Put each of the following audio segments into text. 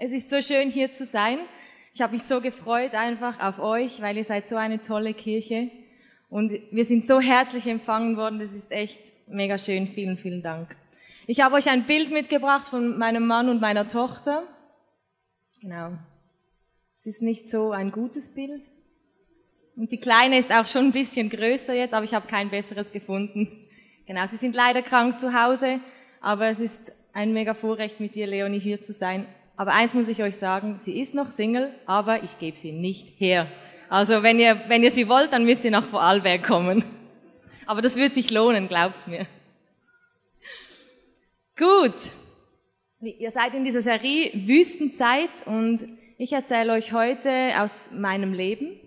Es ist so schön hier zu sein. Ich habe mich so gefreut einfach auf euch, weil ihr seid so eine tolle Kirche. Und wir sind so herzlich empfangen worden. Das ist echt mega schön. Vielen, vielen Dank. Ich habe euch ein Bild mitgebracht von meinem Mann und meiner Tochter. Genau. Es ist nicht so ein gutes Bild. Und die Kleine ist auch schon ein bisschen größer jetzt, aber ich habe kein besseres gefunden. Genau, sie sind leider krank zu Hause, aber es ist ein mega Vorrecht, mit dir, Leonie, hier zu sein. Aber eins muss ich euch sagen, sie ist noch Single, aber ich gebe sie nicht her. Also wenn ihr, wenn ihr sie wollt, dann müsst ihr nach Vorarlberg kommen. Aber das wird sich lohnen, glaubt mir. Gut. Ihr seid in dieser Serie Wüstenzeit und ich erzähle euch heute aus meinem Leben.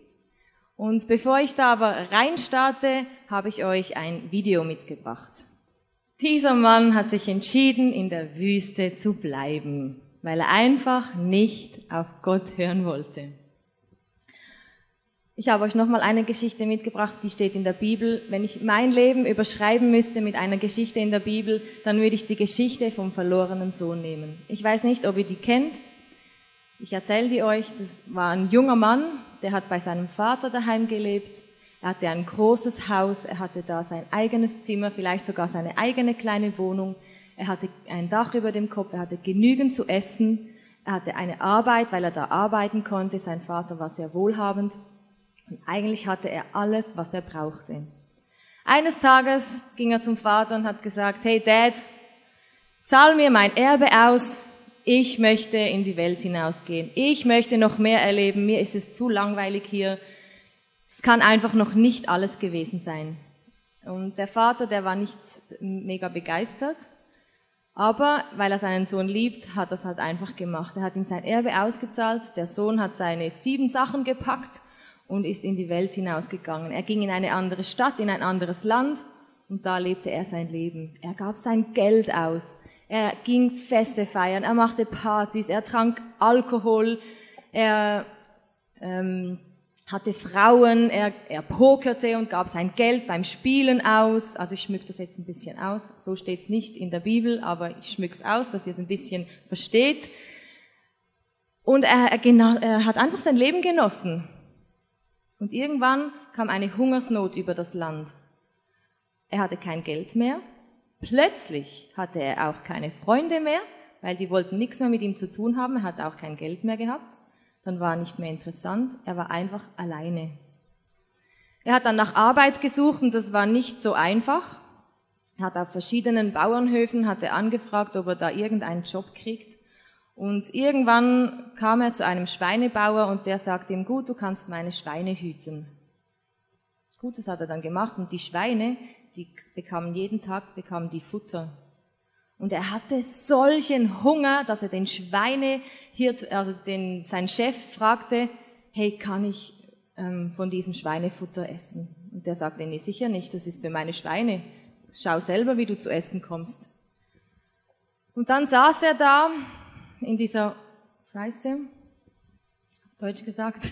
Und bevor ich da aber reinstarte, habe ich euch ein Video mitgebracht. Dieser Mann hat sich entschieden, in der Wüste zu bleiben, weil er einfach nicht auf Gott hören wollte. Ich habe euch nochmal eine Geschichte mitgebracht, die steht in der Bibel. Wenn ich mein Leben überschreiben müsste mit einer Geschichte in der Bibel, dann würde ich die Geschichte vom verlorenen Sohn nehmen. Ich weiß nicht, ob ihr die kennt. Ich erzähle die euch. Das war ein junger Mann, der hat bei seinem Vater daheim gelebt. Er hatte ein großes Haus, er hatte da sein eigenes Zimmer, vielleicht sogar seine eigene kleine Wohnung. Er hatte ein Dach über dem Kopf, er hatte genügend zu essen. Er hatte eine Arbeit, weil er da arbeiten konnte. Sein Vater war sehr wohlhabend. Und eigentlich hatte er alles, was er brauchte. Eines Tages ging er zum Vater und hat gesagt, hey Dad, zahl mir mein Erbe aus, ich möchte in die Welt hinausgehen. Ich möchte noch mehr erleben. Mir ist es zu langweilig hier. Es kann einfach noch nicht alles gewesen sein. Und der Vater, der war nicht mega begeistert. Aber weil er seinen Sohn liebt, hat er es halt einfach gemacht. Er hat ihm sein Erbe ausgezahlt. Der Sohn hat seine sieben Sachen gepackt und ist in die Welt hinausgegangen. Er ging in eine andere Stadt, in ein anderes Land und da lebte er sein Leben. Er gab sein Geld aus. Er ging Feste feiern, er machte Partys, er trank Alkohol, er ähm, hatte Frauen, er, er pokerte und gab sein Geld beim Spielen aus. Also ich schmück das jetzt ein bisschen aus. So steht es nicht in der Bibel, aber ich schmück's aus, dass ihr es ein bisschen versteht. Und er, er, er hat einfach sein Leben genossen. Und irgendwann kam eine Hungersnot über das Land. Er hatte kein Geld mehr, Plötzlich hatte er auch keine Freunde mehr, weil die wollten nichts mehr mit ihm zu tun haben, er hatte auch kein Geld mehr gehabt. Dann war er nicht mehr interessant, er war einfach alleine. Er hat dann nach Arbeit gesucht und das war nicht so einfach. Er hat auf verschiedenen Bauernhöfen hatte angefragt, ob er da irgendeinen Job kriegt. Und irgendwann kam er zu einem Schweinebauer und der sagte ihm, gut, du kannst meine Schweine hüten. Gut, das hat er dann gemacht und die Schweine, die bekamen jeden Tag bekamen die Futter. Und er hatte solchen Hunger, dass er den Schweinehirt, also den, sein Chef fragte, hey, kann ich ähm, von diesem Schweinefutter essen? Und der sagte, nee, sicher nicht, das ist für meine Schweine. Schau selber, wie du zu essen kommst. Und dann saß er da in dieser Scheiße, Deutsch gesagt,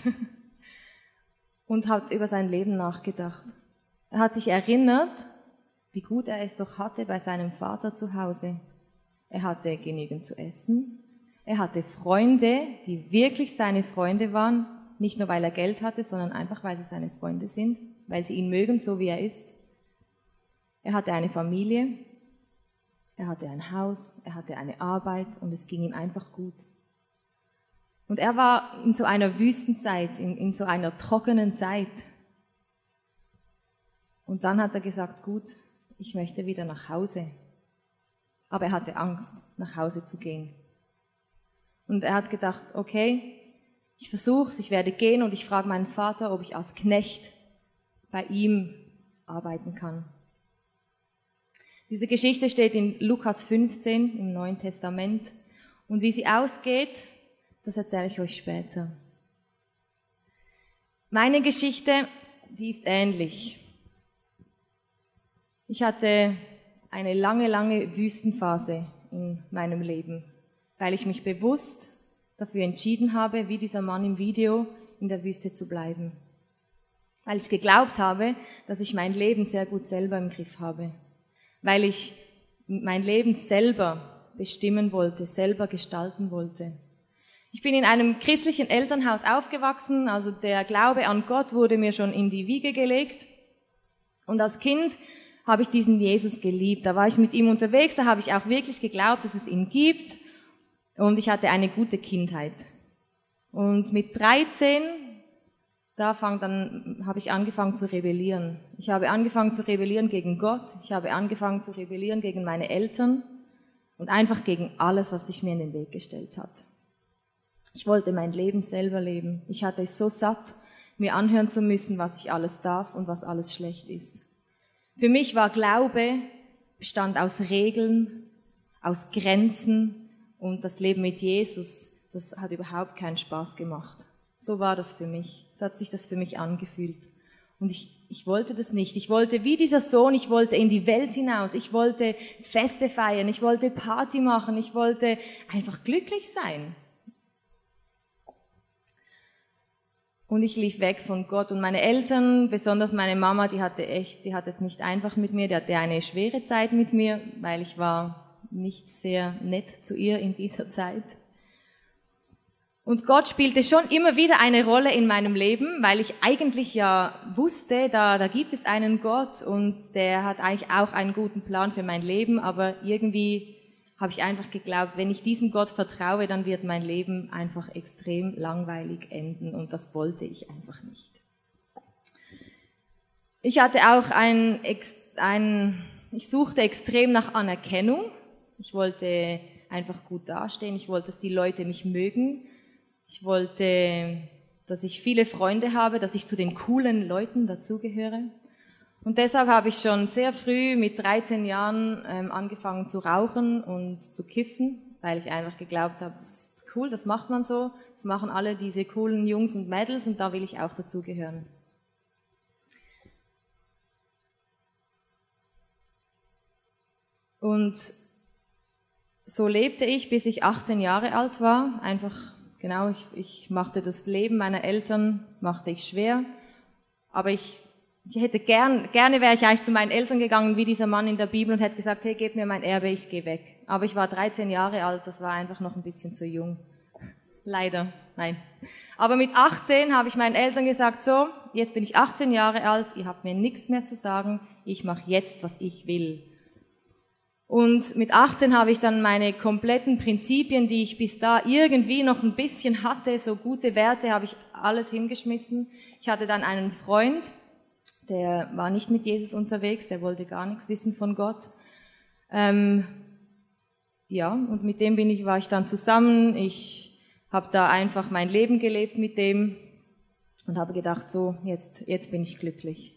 und hat über sein Leben nachgedacht. Er hat sich erinnert, wie gut er es doch hatte bei seinem Vater zu Hause. Er hatte genügend zu essen. Er hatte Freunde, die wirklich seine Freunde waren, nicht nur weil er Geld hatte, sondern einfach weil sie seine Freunde sind, weil sie ihn mögen, so wie er ist. Er hatte eine Familie, er hatte ein Haus, er hatte eine Arbeit und es ging ihm einfach gut. Und er war in so einer Wüstenzeit, in, in so einer trockenen Zeit. Und dann hat er gesagt, gut, ich möchte wieder nach Hause. Aber er hatte Angst, nach Hause zu gehen. Und er hat gedacht, okay, ich versuche ich werde gehen und ich frage meinen Vater, ob ich als Knecht bei ihm arbeiten kann. Diese Geschichte steht in Lukas 15 im Neuen Testament. Und wie sie ausgeht, das erzähle ich euch später. Meine Geschichte, die ist ähnlich. Ich hatte eine lange, lange Wüstenphase in meinem Leben, weil ich mich bewusst dafür entschieden habe, wie dieser Mann im Video in der Wüste zu bleiben. Weil ich geglaubt habe, dass ich mein Leben sehr gut selber im Griff habe. Weil ich mein Leben selber bestimmen wollte, selber gestalten wollte. Ich bin in einem christlichen Elternhaus aufgewachsen, also der Glaube an Gott wurde mir schon in die Wiege gelegt. Und als Kind habe ich diesen Jesus geliebt. Da war ich mit ihm unterwegs, da habe ich auch wirklich geglaubt, dass es ihn gibt. Und ich hatte eine gute Kindheit. Und mit 13, da fang, dann habe ich angefangen zu rebellieren. Ich habe angefangen zu rebellieren gegen Gott. Ich habe angefangen zu rebellieren gegen meine Eltern und einfach gegen alles, was sich mir in den Weg gestellt hat. Ich wollte mein Leben selber leben. Ich hatte es so satt, mir anhören zu müssen, was ich alles darf und was alles schlecht ist. Für mich war Glaube bestand aus Regeln, aus Grenzen und das Leben mit Jesus, das hat überhaupt keinen Spaß gemacht. So war das für mich. So hat sich das für mich angefühlt. Und ich, ich wollte das nicht. Ich wollte wie dieser Sohn, ich wollte in die Welt hinaus. Ich wollte Feste feiern. Ich wollte Party machen. Ich wollte einfach glücklich sein. Und ich lief weg von Gott. Und meine Eltern, besonders meine Mama, die hatte echt, die hatte es nicht einfach mit mir. Die hatte eine schwere Zeit mit mir, weil ich war nicht sehr nett zu ihr in dieser Zeit. Und Gott spielte schon immer wieder eine Rolle in meinem Leben, weil ich eigentlich ja wusste, da, da gibt es einen Gott und der hat eigentlich auch einen guten Plan für mein Leben, aber irgendwie habe ich einfach geglaubt, wenn ich diesem Gott vertraue, dann wird mein Leben einfach extrem langweilig enden und das wollte ich einfach nicht. Ich hatte auch ein, ein ich suchte extrem nach Anerkennung. Ich wollte einfach gut dastehen. Ich wollte, dass die Leute mich mögen. Ich wollte, dass ich viele Freunde habe, dass ich zu den coolen Leuten dazugehöre. Und deshalb habe ich schon sehr früh mit 13 Jahren ähm, angefangen zu rauchen und zu kiffen, weil ich einfach geglaubt habe, das ist cool, das macht man so, das machen alle diese coolen Jungs und Mädels und da will ich auch dazugehören. Und so lebte ich, bis ich 18 Jahre alt war. Einfach, genau, ich, ich machte das Leben meiner Eltern, machte ich schwer. Aber ich ich hätte gern, gerne wäre ich eigentlich zu meinen Eltern gegangen, wie dieser Mann in der Bibel, und hätte gesagt, hey, gebt mir mein Erbe, ich gehe weg. Aber ich war 13 Jahre alt, das war einfach noch ein bisschen zu jung. Leider, nein. Aber mit 18 habe ich meinen Eltern gesagt, so, jetzt bin ich 18 Jahre alt, ihr habt mir nichts mehr zu sagen, ich mache jetzt, was ich will. Und mit 18 habe ich dann meine kompletten Prinzipien, die ich bis da irgendwie noch ein bisschen hatte, so gute Werte, habe ich alles hingeschmissen. Ich hatte dann einen Freund, der war nicht mit Jesus unterwegs, der wollte gar nichts wissen von Gott. Ähm, ja, und mit dem bin ich, war ich dann zusammen. Ich habe da einfach mein Leben gelebt mit dem und habe gedacht, so, jetzt, jetzt bin ich glücklich.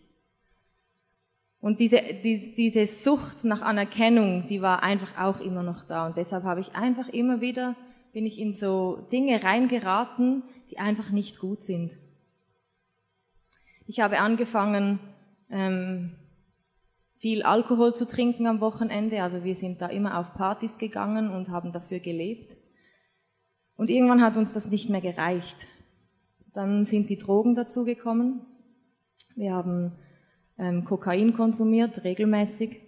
Und diese, die, diese Sucht nach Anerkennung, die war einfach auch immer noch da. Und deshalb habe ich einfach immer wieder, bin ich in so Dinge reingeraten, die einfach nicht gut sind. Ich habe angefangen, ähm, viel Alkohol zu trinken am Wochenende. Also wir sind da immer auf Partys gegangen und haben dafür gelebt. Und irgendwann hat uns das nicht mehr gereicht. Dann sind die Drogen dazugekommen. Wir haben ähm, Kokain konsumiert, regelmäßig.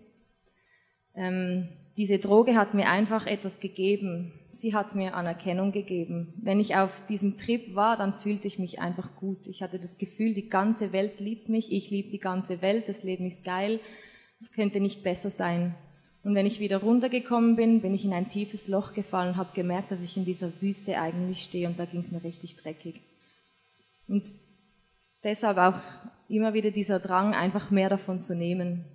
Ähm, diese Droge hat mir einfach etwas gegeben. Sie hat mir Anerkennung gegeben. Wenn ich auf diesem Trip war, dann fühlte ich mich einfach gut. Ich hatte das Gefühl, die ganze Welt liebt mich, ich liebe die ganze Welt, das Leben ist geil, es könnte nicht besser sein. Und wenn ich wieder runtergekommen bin, bin ich in ein tiefes Loch gefallen und habe gemerkt, dass ich in dieser Wüste eigentlich stehe und da ging es mir richtig dreckig. Und deshalb auch immer wieder dieser Drang, einfach mehr davon zu nehmen.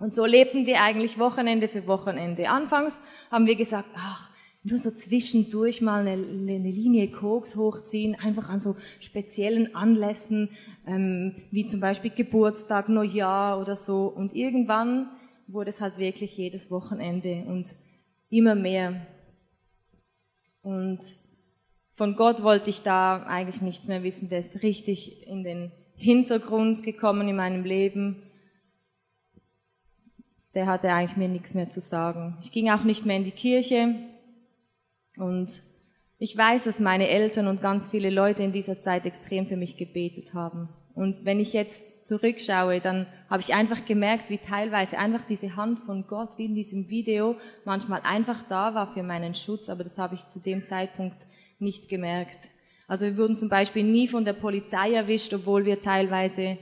Und so lebten wir eigentlich Wochenende für Wochenende. Anfangs haben wir gesagt, ach, nur so zwischendurch mal eine, eine Linie Koks hochziehen, einfach an so speziellen Anlässen, ähm, wie zum Beispiel Geburtstag, Neujahr oder so. Und irgendwann wurde es halt wirklich jedes Wochenende und immer mehr. Und von Gott wollte ich da eigentlich nichts mehr wissen. Der ist richtig in den Hintergrund gekommen in meinem Leben der hatte eigentlich mir nichts mehr zu sagen. Ich ging auch nicht mehr in die Kirche und ich weiß, dass meine Eltern und ganz viele Leute in dieser Zeit extrem für mich gebetet haben. Und wenn ich jetzt zurückschaue, dann habe ich einfach gemerkt, wie teilweise einfach diese Hand von Gott, wie in diesem Video, manchmal einfach da war für meinen Schutz, aber das habe ich zu dem Zeitpunkt nicht gemerkt. Also wir wurden zum Beispiel nie von der Polizei erwischt, obwohl wir teilweise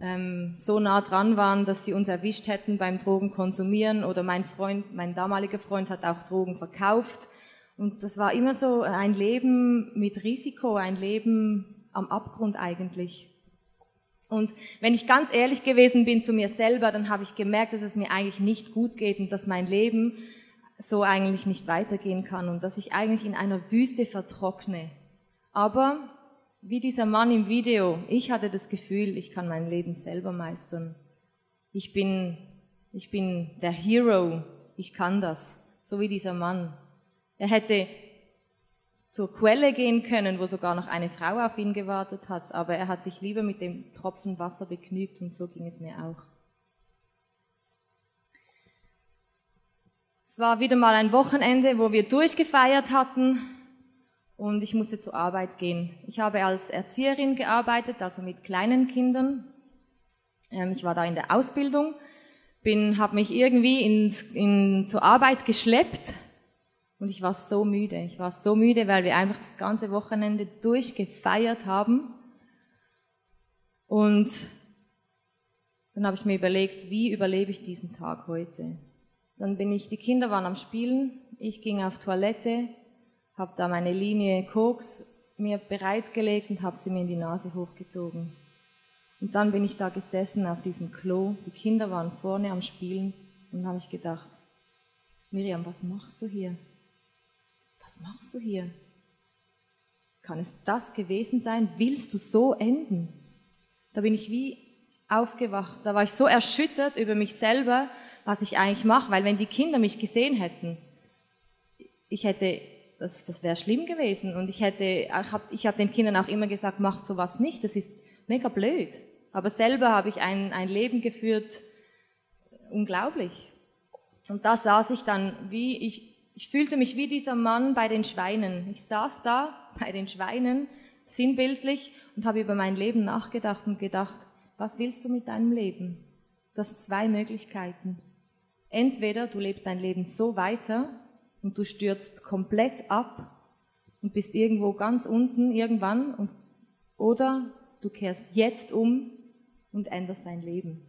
ähm, so nah dran waren, dass sie uns erwischt hätten beim Drogenkonsumieren oder mein Freund, mein damaliger Freund hat auch Drogen verkauft. Und das war immer so ein Leben mit Risiko, ein Leben am Abgrund eigentlich. Und wenn ich ganz ehrlich gewesen bin zu mir selber, dann habe ich gemerkt, dass es mir eigentlich nicht gut geht und dass mein Leben so eigentlich nicht weitergehen kann und dass ich eigentlich in einer Wüste vertrockne. Aber wie dieser Mann im Video, ich hatte das Gefühl, ich kann mein Leben selber meistern. Ich bin, ich bin der Hero, ich kann das, so wie dieser Mann. Er hätte zur Quelle gehen können, wo sogar noch eine Frau auf ihn gewartet hat, aber er hat sich lieber mit dem Tropfen Wasser begnügt und so ging es mir auch. Es war wieder mal ein Wochenende, wo wir durchgefeiert hatten und ich musste zur Arbeit gehen. Ich habe als Erzieherin gearbeitet, also mit kleinen Kindern. Ähm, ich war da in der Ausbildung, bin, habe mich irgendwie ins, in, zur Arbeit geschleppt und ich war so müde. Ich war so müde, weil wir einfach das ganze Wochenende durchgefeiert haben. Und dann habe ich mir überlegt, wie überlebe ich diesen Tag heute? Dann bin ich, die Kinder waren am Spielen, ich ging auf Toilette, habe da meine Linie Koks mir bereitgelegt und habe sie mir in die Nase hochgezogen. Und dann bin ich da gesessen auf diesem Klo, die Kinder waren vorne am Spielen und habe ich gedacht, Miriam, was machst du hier? was machst du hier? Kann es das gewesen sein? Willst du so enden? Da bin ich wie aufgewacht. Da war ich so erschüttert über mich selber, was ich eigentlich mache, weil wenn die Kinder mich gesehen hätten, ich hätte, das, das wäre schlimm gewesen und ich hätte, ich habe ich hab den Kindern auch immer gesagt, macht sowas nicht, das ist mega blöd. Aber selber habe ich ein, ein Leben geführt, unglaublich. Und da saß ich dann, wie ich ich fühlte mich wie dieser Mann bei den Schweinen. Ich saß da bei den Schweinen, sinnbildlich, und habe über mein Leben nachgedacht und gedacht, was willst du mit deinem Leben? Du hast zwei Möglichkeiten. Entweder du lebst dein Leben so weiter und du stürzt komplett ab und bist irgendwo ganz unten irgendwann, und, oder du kehrst jetzt um und änderst dein Leben.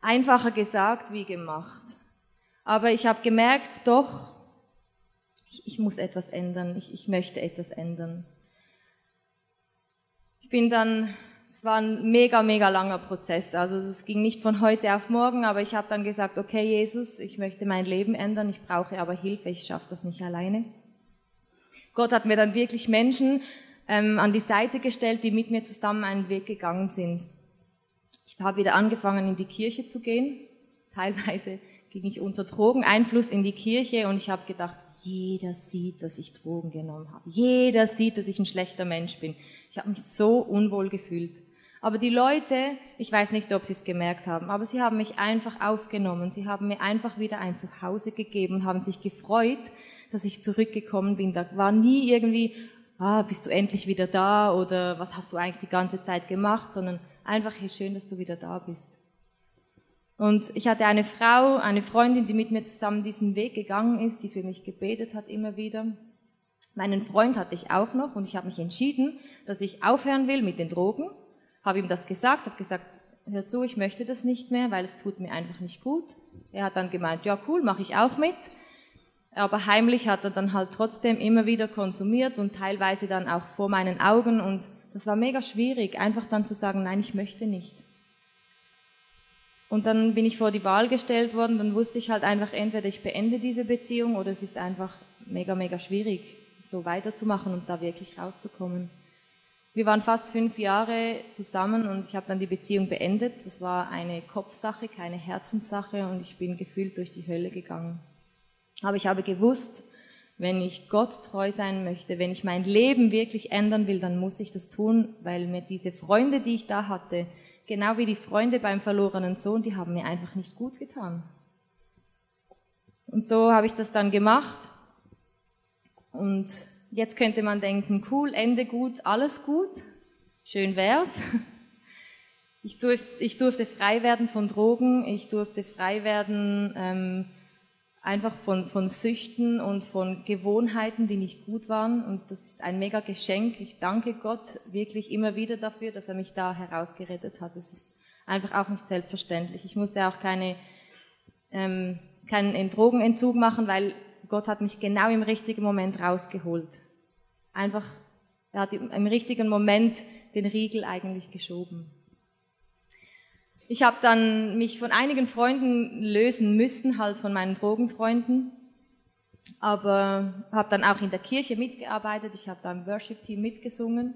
Einfacher gesagt wie gemacht. Aber ich habe gemerkt, doch, ich, ich muss etwas ändern, ich, ich möchte etwas ändern. Ich bin dann, es war ein mega, mega langer Prozess. Also es ging nicht von heute auf morgen, aber ich habe dann gesagt, okay Jesus, ich möchte mein Leben ändern, ich brauche aber Hilfe, ich schaffe das nicht alleine. Gott hat mir dann wirklich Menschen ähm, an die Seite gestellt, die mit mir zusammen einen Weg gegangen sind. Ich habe wieder angefangen, in die Kirche zu gehen, teilweise ging ich unter Drogeneinfluss in die Kirche und ich habe gedacht, jeder sieht, dass ich Drogen genommen habe. Jeder sieht, dass ich ein schlechter Mensch bin. Ich habe mich so unwohl gefühlt. Aber die Leute, ich weiß nicht, ob sie es gemerkt haben, aber sie haben mich einfach aufgenommen. Sie haben mir einfach wieder ein Zuhause gegeben und haben sich gefreut, dass ich zurückgekommen bin. Da war nie irgendwie, ah, bist du endlich wieder da oder was hast du eigentlich die ganze Zeit gemacht, sondern einfach, hey, schön, dass du wieder da bist. Und ich hatte eine Frau, eine Freundin, die mit mir zusammen diesen Weg gegangen ist, die für mich gebetet hat immer wieder. Meinen Freund hatte ich auch noch und ich habe mich entschieden, dass ich aufhören will mit den Drogen. Habe ihm das gesagt, habe gesagt, hör zu, ich möchte das nicht mehr, weil es tut mir einfach nicht gut. Er hat dann gemeint, ja cool, mache ich auch mit. Aber heimlich hat er dann halt trotzdem immer wieder konsumiert und teilweise dann auch vor meinen Augen und das war mega schwierig, einfach dann zu sagen, nein, ich möchte nicht. Und dann bin ich vor die Wahl gestellt worden, dann wusste ich halt einfach, entweder ich beende diese Beziehung oder es ist einfach mega, mega schwierig, so weiterzumachen und da wirklich rauszukommen. Wir waren fast fünf Jahre zusammen und ich habe dann die Beziehung beendet. Das war eine Kopfsache, keine Herzenssache und ich bin gefühlt durch die Hölle gegangen. Aber ich habe gewusst, wenn ich Gott treu sein möchte, wenn ich mein Leben wirklich ändern will, dann muss ich das tun, weil mir diese Freunde, die ich da hatte, genau wie die Freunde beim verlorenen Sohn, die haben mir einfach nicht gut getan. Und so habe ich das dann gemacht. Und jetzt könnte man denken, cool, Ende gut, alles gut. Schön wär's. Ich durfte, ich durfte frei werden von Drogen, ich durfte frei werden ähm, einfach von, von Süchten und von Gewohnheiten, die nicht gut waren. Und das ist ein mega Geschenk. Ich danke Gott wirklich immer wieder dafür, dass er mich da herausgerettet hat. Das ist einfach auch nicht selbstverständlich. Ich musste auch keine, ähm, keinen Drogenentzug machen, weil Gott hat mich genau im richtigen Moment rausgeholt. Einfach, er hat im richtigen Moment den Riegel eigentlich geschoben. Ich habe dann mich von einigen Freunden lösen müssen, halt von meinen Drogenfreunden, aber habe dann auch in der Kirche mitgearbeitet. Ich habe da im Worship-Team mitgesungen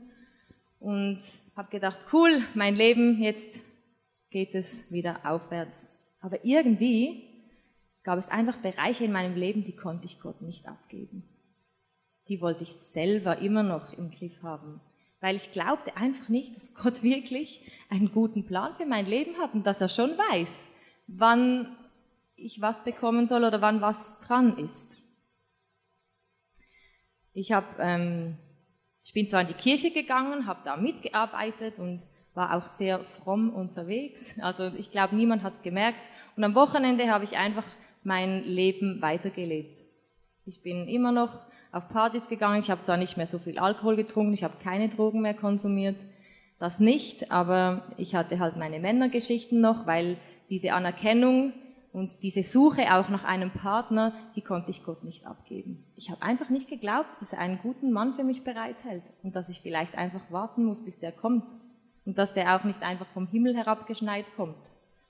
und habe gedacht, cool, mein Leben, jetzt geht es wieder aufwärts. Aber irgendwie gab es einfach Bereiche in meinem Leben, die konnte ich Gott nicht abgeben. Die wollte ich selber immer noch im Griff haben weil ich glaubte einfach nicht, dass Gott wirklich einen guten Plan für mein Leben hat und dass er schon weiß, wann ich was bekommen soll oder wann was dran ist. Ich, hab, ähm, ich bin zwar in die Kirche gegangen, habe da mitgearbeitet und war auch sehr fromm unterwegs. Also ich glaube, niemand hat es gemerkt. Und am Wochenende habe ich einfach mein Leben weitergelebt. Ich bin immer noch auf Partys gegangen. Ich habe zwar nicht mehr so viel Alkohol getrunken, ich habe keine Drogen mehr konsumiert, das nicht, aber ich hatte halt meine Männergeschichten noch, weil diese Anerkennung und diese Suche auch nach einem Partner, die konnte ich Gott nicht abgeben. Ich habe einfach nicht geglaubt, dass er einen guten Mann für mich bereithält und dass ich vielleicht einfach warten muss, bis der kommt und dass der auch nicht einfach vom Himmel herabgeschneit kommt.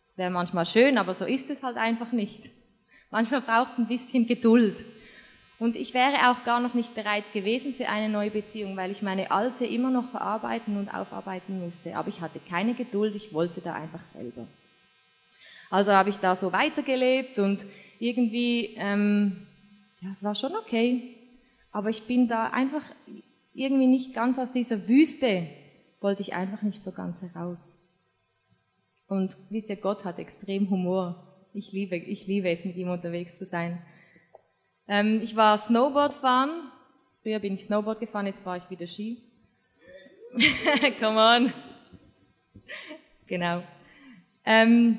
Das wäre manchmal schön, aber so ist es halt einfach nicht. Manchmal braucht ein bisschen Geduld. Und ich wäre auch gar noch nicht bereit gewesen für eine neue Beziehung, weil ich meine alte immer noch verarbeiten und aufarbeiten musste. Aber ich hatte keine Geduld, ich wollte da einfach selber. Also habe ich da so weitergelebt und irgendwie, ähm, ja, es war schon okay. Aber ich bin da einfach irgendwie nicht ganz aus dieser Wüste, wollte ich einfach nicht so ganz heraus. Und wisst ihr, Gott hat extrem Humor. Ich liebe, ich liebe es, mit ihm unterwegs zu sein. Ähm, ich war Snowboard fahren. Früher bin ich Snowboard gefahren, jetzt fahre ich wieder Ski. Come on. genau. Ähm,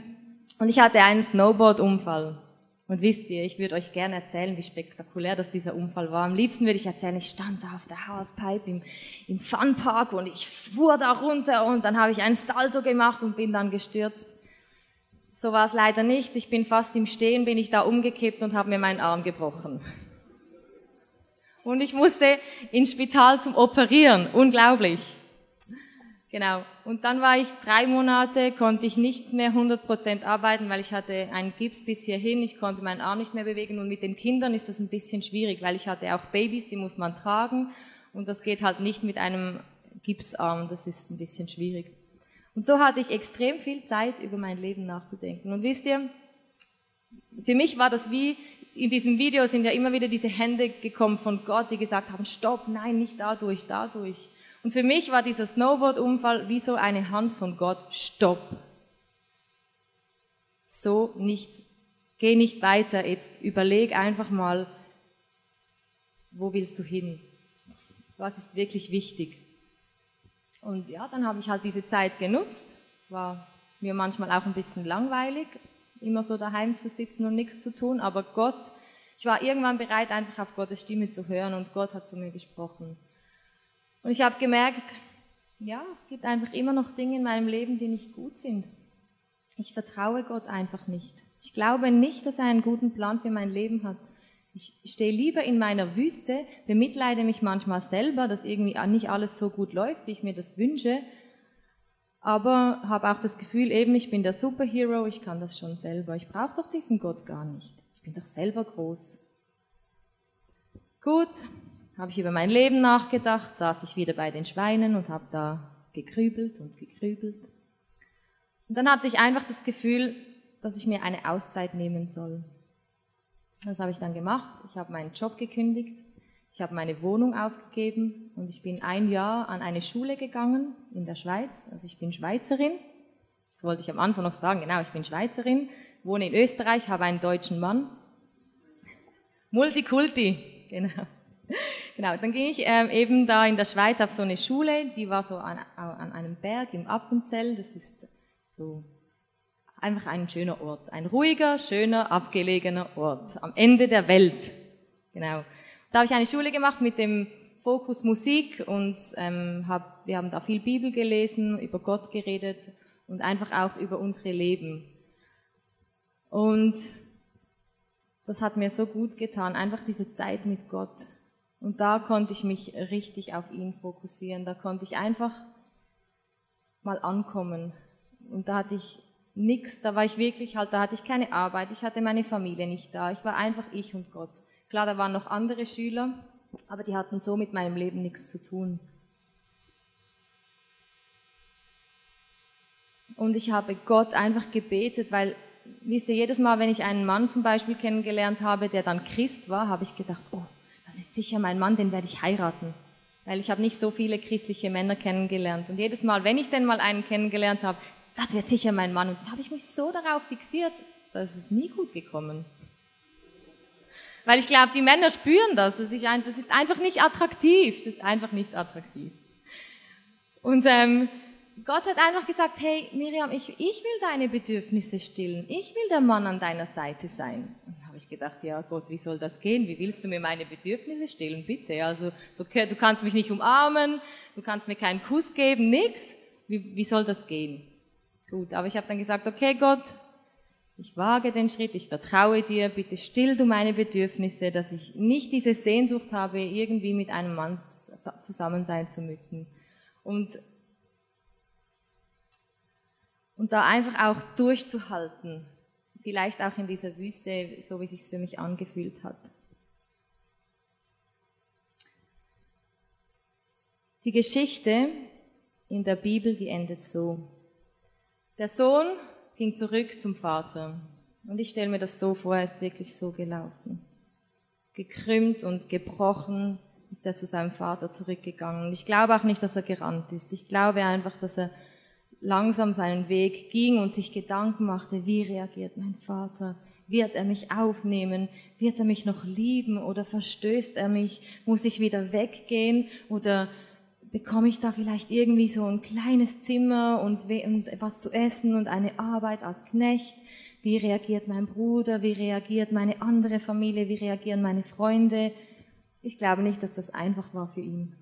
und ich hatte einen Snowboard-Unfall. Und wisst ihr, ich würde euch gerne erzählen, wie spektakulär das dieser Unfall war. Am liebsten würde ich erzählen, ich stand da auf der Halfpipe im, im Funpark und ich fuhr da runter und dann habe ich einen Salto gemacht und bin dann gestürzt. So war es leider nicht. Ich bin fast im Stehen, bin ich da umgekippt und habe mir meinen Arm gebrochen. Und ich musste ins Spital zum Operieren. Unglaublich. Genau. Und dann war ich drei Monate, konnte ich nicht mehr 100 Prozent arbeiten, weil ich hatte einen Gips bis hierhin. Ich konnte meinen Arm nicht mehr bewegen. Und mit den Kindern ist das ein bisschen schwierig, weil ich hatte auch Babys, die muss man tragen. Und das geht halt nicht mit einem Gipsarm. Das ist ein bisschen schwierig. Und so hatte ich extrem viel Zeit, über mein Leben nachzudenken. Und wisst ihr, für mich war das wie, in diesem Video sind ja immer wieder diese Hände gekommen von Gott, die gesagt haben, stopp, nein, nicht dadurch, dadurch. Und für mich war dieser Snowboard-Unfall wie so eine Hand von Gott, stopp. So nicht, geh nicht weiter, jetzt überleg einfach mal, wo willst du hin? Was ist wirklich wichtig? Und ja, dann habe ich halt diese Zeit genutzt. Es war mir manchmal auch ein bisschen langweilig, immer so daheim zu sitzen und nichts zu tun, aber Gott, ich war irgendwann bereit, einfach auf Gottes Stimme zu hören und Gott hat zu mir gesprochen. Und ich habe gemerkt, ja, es gibt einfach immer noch Dinge in meinem Leben, die nicht gut sind. Ich vertraue Gott einfach nicht. Ich glaube nicht, dass er einen guten Plan für mein Leben hat. Ich stehe lieber in meiner Wüste, bemitleide mich manchmal selber, dass irgendwie nicht alles so gut läuft, wie ich mir das wünsche, aber habe auch das Gefühl, eben, ich bin der Superhero, ich kann das schon selber. Ich brauche doch diesen Gott gar nicht. Ich bin doch selber groß. Gut, habe ich über mein Leben nachgedacht, saß ich wieder bei den Schweinen und habe da gekrübelt und gekrübelt. Und dann hatte ich einfach das Gefühl, dass ich mir eine Auszeit nehmen soll. Das habe ich dann gemacht. Ich habe meinen Job gekündigt. Ich habe meine Wohnung aufgegeben und ich bin ein Jahr an eine Schule gegangen in der Schweiz. Also ich bin Schweizerin. Das wollte ich am Anfang noch sagen. Genau, ich bin Schweizerin, wohne in Österreich, habe einen deutschen Mann. Multikulti, genau. Genau, dann ging ich ähm, eben da in der Schweiz auf so eine Schule, die war so an, an einem Berg im Appenzell. Das ist so einfach ein schöner Ort. Ein ruhiger, schöner, abgelegener Ort. Am Ende der Welt. Genau. Da habe ich eine Schule gemacht mit dem Fokus Musik und ähm, hab, wir haben da viel Bibel gelesen, über Gott geredet und einfach auch über unsere Leben. Und das hat mir so gut getan, einfach diese Zeit mit Gott. Und da konnte ich mich richtig auf ihn fokussieren. Da konnte ich einfach mal ankommen. Und da hatte ich nichts, da war ich wirklich halt, da hatte ich keine Arbeit, ich hatte meine Familie nicht da. Ich war einfach ich und Gott. Klar, da waren noch andere Schüler, aber die hatten so mit meinem Leben nichts zu tun. Und ich habe Gott einfach gebetet, weil, wisst ihr, jedes Mal, wenn ich einen Mann zum Beispiel kennengelernt habe, der dann Christ war, habe ich gedacht, oh, das ist sicher mein Mann, den werde ich heiraten. Weil ich habe nicht so viele christliche Männer kennengelernt. Und jedes Mal, wenn ich denn mal einen kennengelernt habe, das wird sicher mein Mann. Und dann habe ich mich so darauf fixiert, dass es nie gut gekommen. Weil ich glaube, die Männer spüren das. Das ist, ein, das ist, einfach nicht attraktiv. Das ist einfach nicht attraktiv. Und ähm, Gott hat einfach gesagt, hey Miriam, ich, ich will deine Bedürfnisse stillen. Ich will der Mann an deiner Seite sein. Und da habe ich gedacht, ja Gott, wie soll das gehen? Wie willst du mir meine Bedürfnisse stillen? Bitte. Also so, du kannst mich nicht umarmen, du kannst mir keinen Kuss geben, nix. Wie, wie soll das gehen? Gut, aber ich habe dann gesagt, okay Gott, ich wage den Schritt, ich vertraue dir, bitte still du meine Bedürfnisse, dass ich nicht diese Sehnsucht habe, irgendwie mit einem Mann zusammen sein zu müssen. Und, und da einfach auch durchzuhalten, vielleicht auch in dieser Wüste, so wie es sich für mich angefühlt hat. Die Geschichte in der Bibel, die endet so. Der Sohn ging zurück zum Vater. Und ich stelle mir das so vor, er ist wirklich so gelaufen. Gekrümmt und gebrochen ist er zu seinem Vater zurückgegangen. Und ich glaube auch nicht, dass er gerannt ist. Ich glaube einfach, dass er langsam seinen Weg ging und sich Gedanken machte, wie reagiert mein Vater? Wird er mich aufnehmen? Wird er mich noch lieben oder verstößt er mich? Muss ich wieder weggehen oder bekomme ich da vielleicht irgendwie so ein kleines Zimmer und, was zu essen und eine Arbeit als Knecht? Wie reagiert mein Bruder? Wie reagiert meine andere Familie? Wie reagieren meine Freunde? Ich glaube nicht, dass das einfach war für ihn.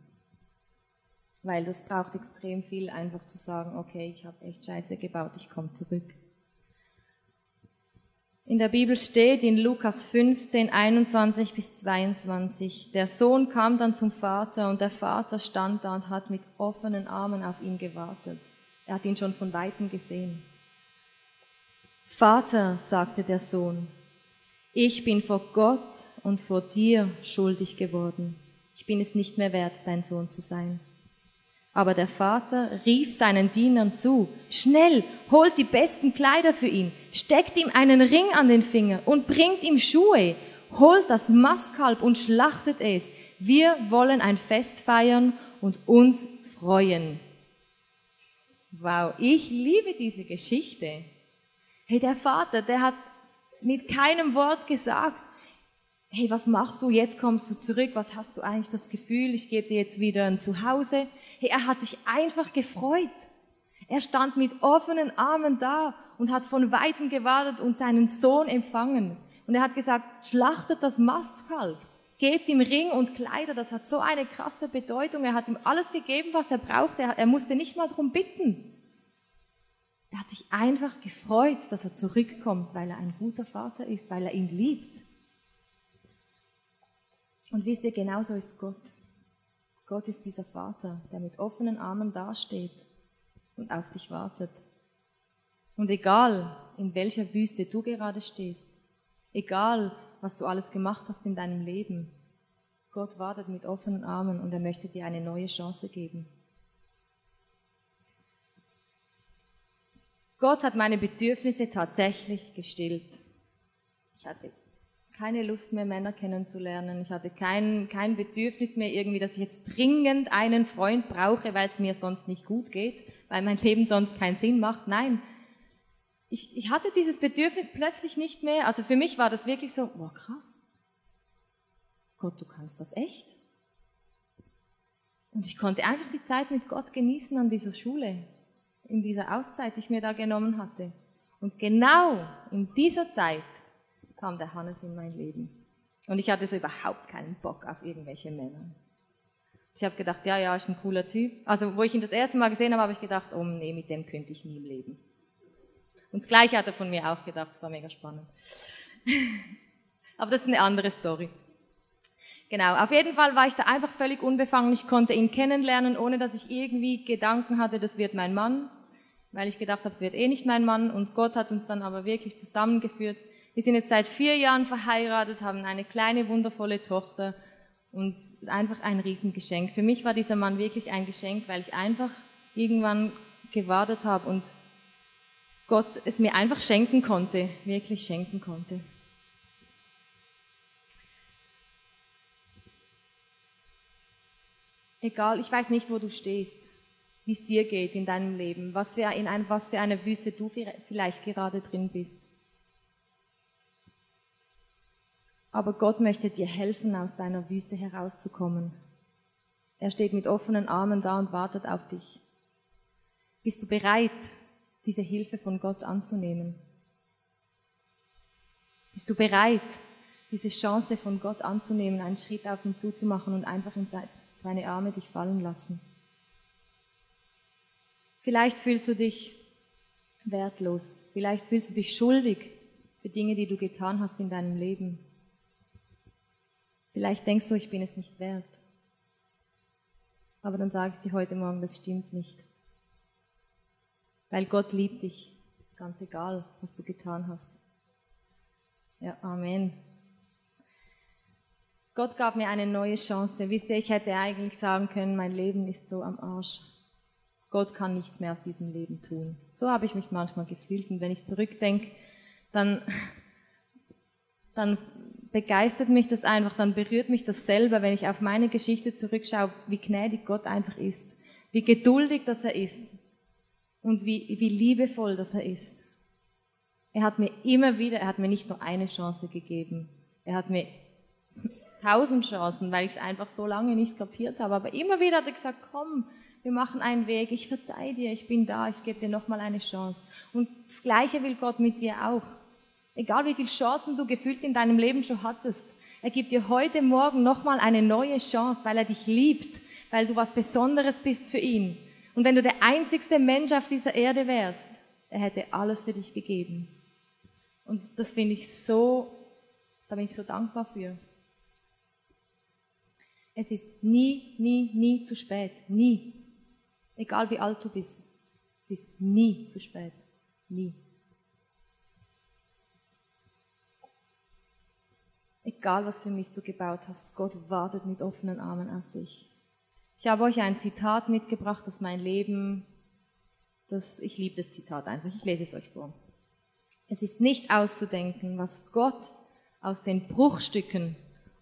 Weil das braucht extrem viel, einfach zu sagen, okay, ich habe echt Scheiße gebaut, ich komme zurück. In der Bibel steht in Lukas 15, 21 bis 22, der Sohn kam dann zum Vater und der Vater stand da und hat mit offenen Armen auf ihn gewartet. Er hat ihn schon von weitem gesehen. Vater, sagte der Sohn, ich bin vor Gott und vor dir schuldig geworden. Ich bin es nicht mehr wert, dein Sohn zu sein. Aber der Vater rief seinen Dienern zu, schnell, holt die besten Kleider für ihn, steckt ihm einen Ring an den Finger und bringt ihm Schuhe, holt das Mastkalb und schlachtet es. Wir wollen ein Fest feiern und uns freuen. Wow, ich liebe diese Geschichte. Hey, der Vater, der hat mit keinem Wort gesagt, hey, was machst du? Jetzt kommst du zurück. Was hast du eigentlich das Gefühl? Ich gebe dir jetzt wieder ein Zuhause. Hey, er hat sich einfach gefreut. Er stand mit offenen Armen da und hat von weitem gewartet und seinen Sohn empfangen. Und er hat gesagt, schlachtet das Mastkalb, gebt ihm Ring und Kleider. Das hat so eine krasse Bedeutung. Er hat ihm alles gegeben, was er brauchte. Er, musste nicht mal darum bitten. Er hat sich einfach gefreut, dass er zurückkommt, weil er ein guter Vater ist, weil er ihn liebt. Und wisst ihr, genauso ist Gott. Gott ist dieser Vater, der mit offenen Armen dasteht und auf dich wartet. Und egal, in welcher Wüste du gerade stehst, egal, was du alles gemacht hast in deinem Leben, Gott wartet mit offenen Armen und er möchte dir eine neue Chance geben. Gott hat meine Bedürfnisse tatsächlich gestillt. Ich hatte keine Lust mehr, Männer kennenzulernen. Ich hatte kein, kein Bedürfnis mehr irgendwie, dass ich jetzt dringend einen Freund brauche, weil es mir sonst nicht gut geht, weil mein Leben sonst keinen Sinn macht. Nein. Ich, ich hatte dieses Bedürfnis plötzlich nicht mehr. Also für mich war das wirklich so, boah, krass. Gott, du kannst das echt. Und ich konnte einfach die Zeit mit Gott genießen an dieser Schule, in dieser Auszeit, die ich mir da genommen hatte. Und genau in dieser Zeit kam der Hannes in mein Leben. Und ich hatte so überhaupt keinen Bock auf irgendwelche Männer. Ich habe gedacht, ja, ja, ist ein cooler Typ. Also, wo ich ihn das erste Mal gesehen habe, habe ich gedacht, oh nee, mit dem könnte ich nie im Leben. Und das Gleiche hat er von mir auch gedacht, es war mega spannend. Aber das ist eine andere Story. Genau, auf jeden Fall war ich da einfach völlig unbefangen. Ich konnte ihn kennenlernen, ohne dass ich irgendwie Gedanken hatte, das wird mein Mann, weil ich gedacht habe, es wird eh nicht mein Mann. Und Gott hat uns dann aber wirklich zusammengeführt. Wir sind jetzt seit vier Jahren verheiratet, haben eine kleine, wundervolle Tochter und einfach ein Riesengeschenk. Für mich war dieser Mann wirklich ein Geschenk, weil ich einfach irgendwann gewartet habe und Gott es mir einfach schenken konnte, wirklich schenken konnte. Egal, ich weiß nicht, wo du stehst, wie es dir geht in deinem Leben, was für, in ein, was für eine Wüste du vielleicht gerade drin bist. Aber Gott möchte dir helfen, aus deiner Wüste herauszukommen. Er steht mit offenen Armen da und wartet auf dich. Bist du bereit, diese Hilfe von Gott anzunehmen? Bist du bereit, diese Chance von Gott anzunehmen, einen Schritt auf ihn zuzumachen und einfach in seine Arme dich fallen lassen? Vielleicht fühlst du dich wertlos, vielleicht fühlst du dich schuldig für Dinge, die du getan hast in deinem Leben. Vielleicht denkst du, ich bin es nicht wert. Aber dann sage ich dir heute Morgen, das stimmt nicht. Weil Gott liebt dich, ganz egal, was du getan hast. Ja, Amen. Gott gab mir eine neue Chance. Wisst ihr, ich hätte eigentlich sagen können, mein Leben ist so am Arsch. Gott kann nichts mehr aus diesem Leben tun. So habe ich mich manchmal gefühlt. Und wenn ich zurückdenke, dann, dann begeistert mich das einfach, dann berührt mich das selber, wenn ich auf meine Geschichte zurückschaue, wie gnädig Gott einfach ist, wie geduldig das er ist, und wie, wie liebevoll das er ist. Er hat mir immer wieder, er hat mir nicht nur eine Chance gegeben, er hat mir tausend Chancen, weil ich es einfach so lange nicht kapiert habe. Aber immer wieder hat er gesagt, komm, wir machen einen Weg, ich verzeih dir, ich bin da, ich gebe dir nochmal eine Chance. Und das Gleiche will Gott mit dir auch. Egal wie viele Chancen du gefühlt in deinem Leben schon hattest, er gibt dir heute Morgen nochmal eine neue Chance, weil er dich liebt, weil du was Besonderes bist für ihn. Und wenn du der einzigste Mensch auf dieser Erde wärst, er hätte alles für dich gegeben. Und das finde ich so, da bin ich so dankbar für. Es ist nie, nie, nie zu spät. Nie. Egal wie alt du bist. Es ist nie zu spät. Nie. Egal was für Mist du gebaut hast, Gott wartet mit offenen Armen auf dich. Ich habe euch ein Zitat mitgebracht, das mein Leben, das, ich liebe das Zitat einfach, ich lese es euch vor. Es ist nicht auszudenken, was Gott aus den Bruchstücken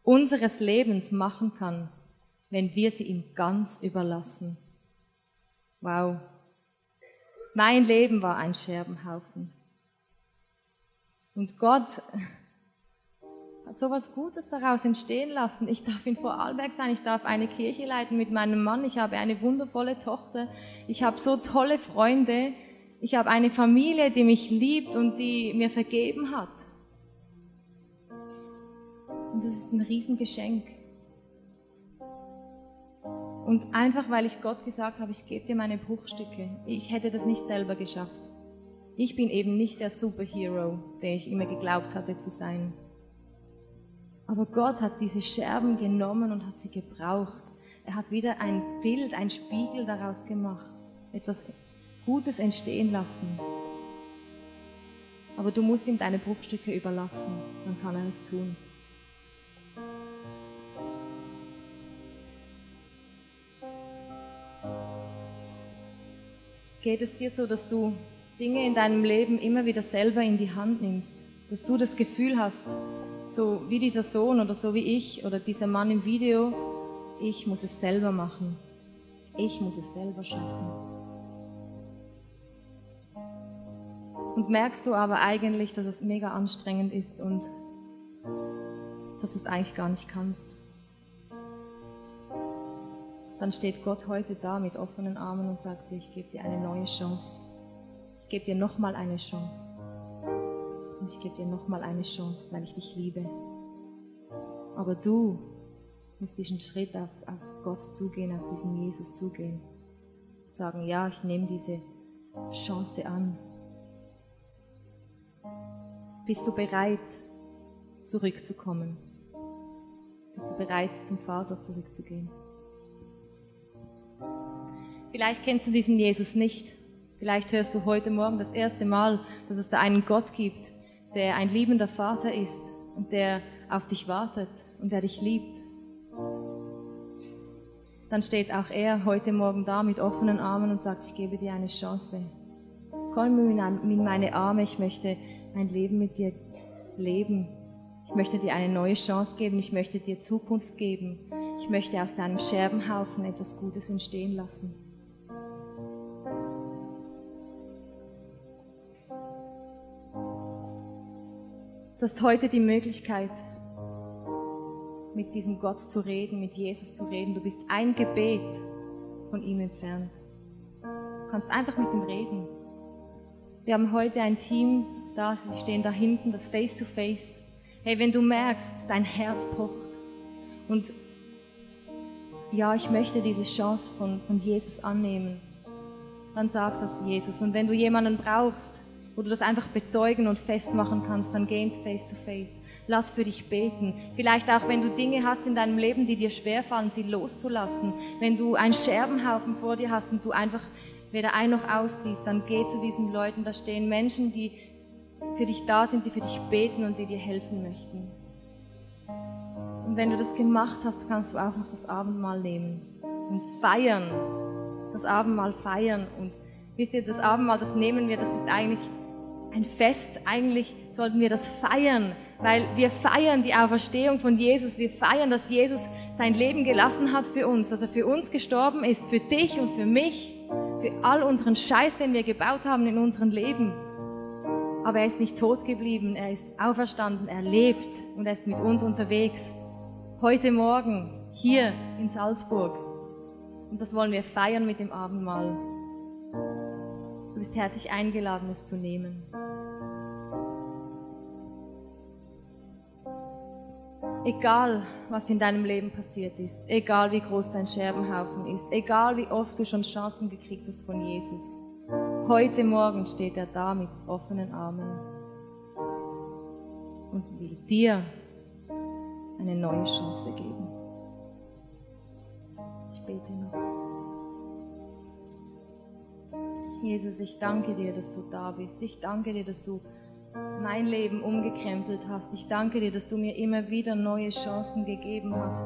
unseres Lebens machen kann, wenn wir sie ihm ganz überlassen. Wow. Mein Leben war ein Scherbenhaufen. Und Gott so was Gutes daraus entstehen lassen. Ich darf in Vorarlberg sein, ich darf eine Kirche leiten mit meinem Mann, ich habe eine wundervolle Tochter, ich habe so tolle Freunde, ich habe eine Familie, die mich liebt und die mir vergeben hat. Und das ist ein Riesengeschenk. Und einfach weil ich Gott gesagt habe, ich gebe dir meine Bruchstücke, ich hätte das nicht selber geschafft. Ich bin eben nicht der Superhero, der ich immer geglaubt hatte zu sein. Aber Gott hat diese Scherben genommen und hat sie gebraucht. Er hat wieder ein Bild, ein Spiegel daraus gemacht, etwas Gutes entstehen lassen. Aber du musst ihm deine Bruchstücke überlassen, dann kann er es tun. Geht es dir so, dass du Dinge in deinem Leben immer wieder selber in die Hand nimmst? Dass du das Gefühl hast, so wie dieser Sohn oder so wie ich oder dieser Mann im Video, ich muss es selber machen. Ich muss es selber schaffen. Und merkst du aber eigentlich, dass es mega anstrengend ist und dass du es eigentlich gar nicht kannst. Dann steht Gott heute da mit offenen Armen und sagt dir, ich gebe dir eine neue Chance. Ich gebe dir nochmal eine Chance. Ich gebe dir nochmal eine Chance, weil ich dich liebe. Aber du musst diesen Schritt auf, auf Gott zugehen, auf diesen Jesus zugehen. Sagen, ja, ich nehme diese Chance an. Bist du bereit, zurückzukommen? Bist du bereit, zum Vater zurückzugehen? Vielleicht kennst du diesen Jesus nicht. Vielleicht hörst du heute Morgen das erste Mal, dass es da einen Gott gibt, der ein liebender Vater ist und der auf dich wartet und der dich liebt. Dann steht auch er heute Morgen da mit offenen Armen und sagt, ich gebe dir eine Chance. Komm in meine Arme, ich möchte ein Leben mit dir leben. Ich möchte dir eine neue Chance geben, ich möchte dir Zukunft geben. Ich möchte aus deinem Scherbenhaufen etwas Gutes entstehen lassen. Du hast heute die Möglichkeit, mit diesem Gott zu reden, mit Jesus zu reden. Du bist ein Gebet von ihm entfernt. Du kannst einfach mit ihm reden. Wir haben heute ein Team da, sie stehen da hinten, das Face-to-Face. -face. Hey, wenn du merkst, dein Herz pocht und ja, ich möchte diese Chance von, von Jesus annehmen, dann sag das Jesus. Und wenn du jemanden brauchst, wo du das einfach bezeugen und festmachen kannst, dann geh ins Face-to-Face. Lass für dich beten. Vielleicht auch, wenn du Dinge hast in deinem Leben, die dir schwerfallen, sie loszulassen. Wenn du einen Scherbenhaufen vor dir hast und du einfach weder ein noch aussiehst, dann geh zu diesen Leuten. Da stehen Menschen, die für dich da sind, die für dich beten und die dir helfen möchten. Und wenn du das gemacht hast, kannst du auch noch das Abendmahl nehmen und feiern. Das Abendmahl feiern. Und wisst ihr, das Abendmahl, das nehmen wir, das ist eigentlich ein Fest. Eigentlich sollten wir das feiern, weil wir feiern die Auferstehung von Jesus. Wir feiern, dass Jesus sein Leben gelassen hat für uns, dass er für uns gestorben ist, für dich und für mich, für all unseren Scheiß, den wir gebaut haben in unserem Leben. Aber er ist nicht tot geblieben, er ist auferstanden, er lebt und er ist mit uns unterwegs. Heute Morgen hier in Salzburg. Und das wollen wir feiern mit dem Abendmahl. Du bist herzlich eingeladen, es zu nehmen. Egal, was in deinem Leben passiert ist, egal wie groß dein Scherbenhaufen ist, egal wie oft du schon Chancen gekriegt hast von Jesus, heute Morgen steht er da mit offenen Armen und will dir eine neue Chance geben. Ich bete noch. Jesus, ich danke dir, dass du da bist. Ich danke dir, dass du mein Leben umgekrempelt hast. Ich danke dir, dass du mir immer wieder neue Chancen gegeben hast.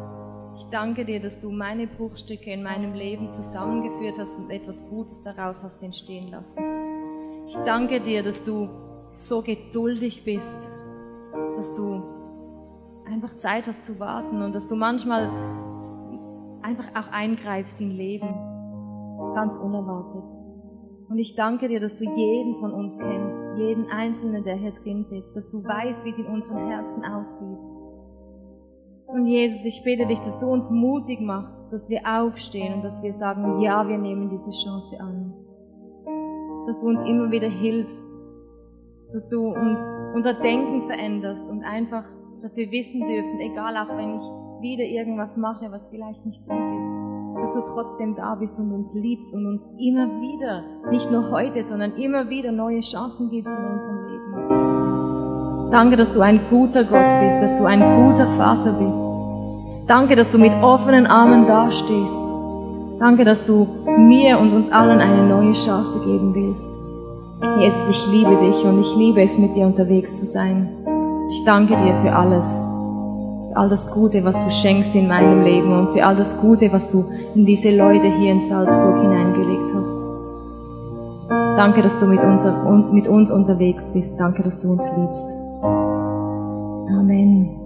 Ich danke dir, dass du meine Bruchstücke in meinem Leben zusammengeführt hast und etwas Gutes daraus hast entstehen lassen. Ich danke dir, dass du so geduldig bist, dass du einfach Zeit hast zu warten und dass du manchmal einfach auch eingreifst in Leben, ganz unerwartet. Und ich danke dir, dass du jeden von uns kennst, jeden Einzelnen, der hier drin sitzt, dass du weißt, wie es in unseren Herzen aussieht. Und Jesus, ich bitte dich, dass du uns mutig machst, dass wir aufstehen und dass wir sagen, ja, wir nehmen diese Chance an. Dass du uns immer wieder hilfst, dass du uns unser Denken veränderst und einfach, dass wir wissen dürfen, egal auch wenn ich wieder irgendwas mache, was vielleicht nicht gut ist, dass du trotzdem da bist und uns liebst und uns immer wieder, nicht nur heute, sondern immer wieder neue Chancen gibst in unserem Leben. Danke, dass du ein guter Gott bist, dass du ein guter Vater bist. Danke, dass du mit offenen Armen dastehst. Danke, dass du mir und uns allen eine neue Chance geben willst. Jesus, ich liebe dich und ich liebe es, mit dir unterwegs zu sein. Ich danke dir für alles all das Gute, was du schenkst in meinem Leben und für all das Gute, was du in diese Leute hier in Salzburg hineingelegt hast. Danke, dass du mit uns, mit uns unterwegs bist. Danke, dass du uns liebst. Amen.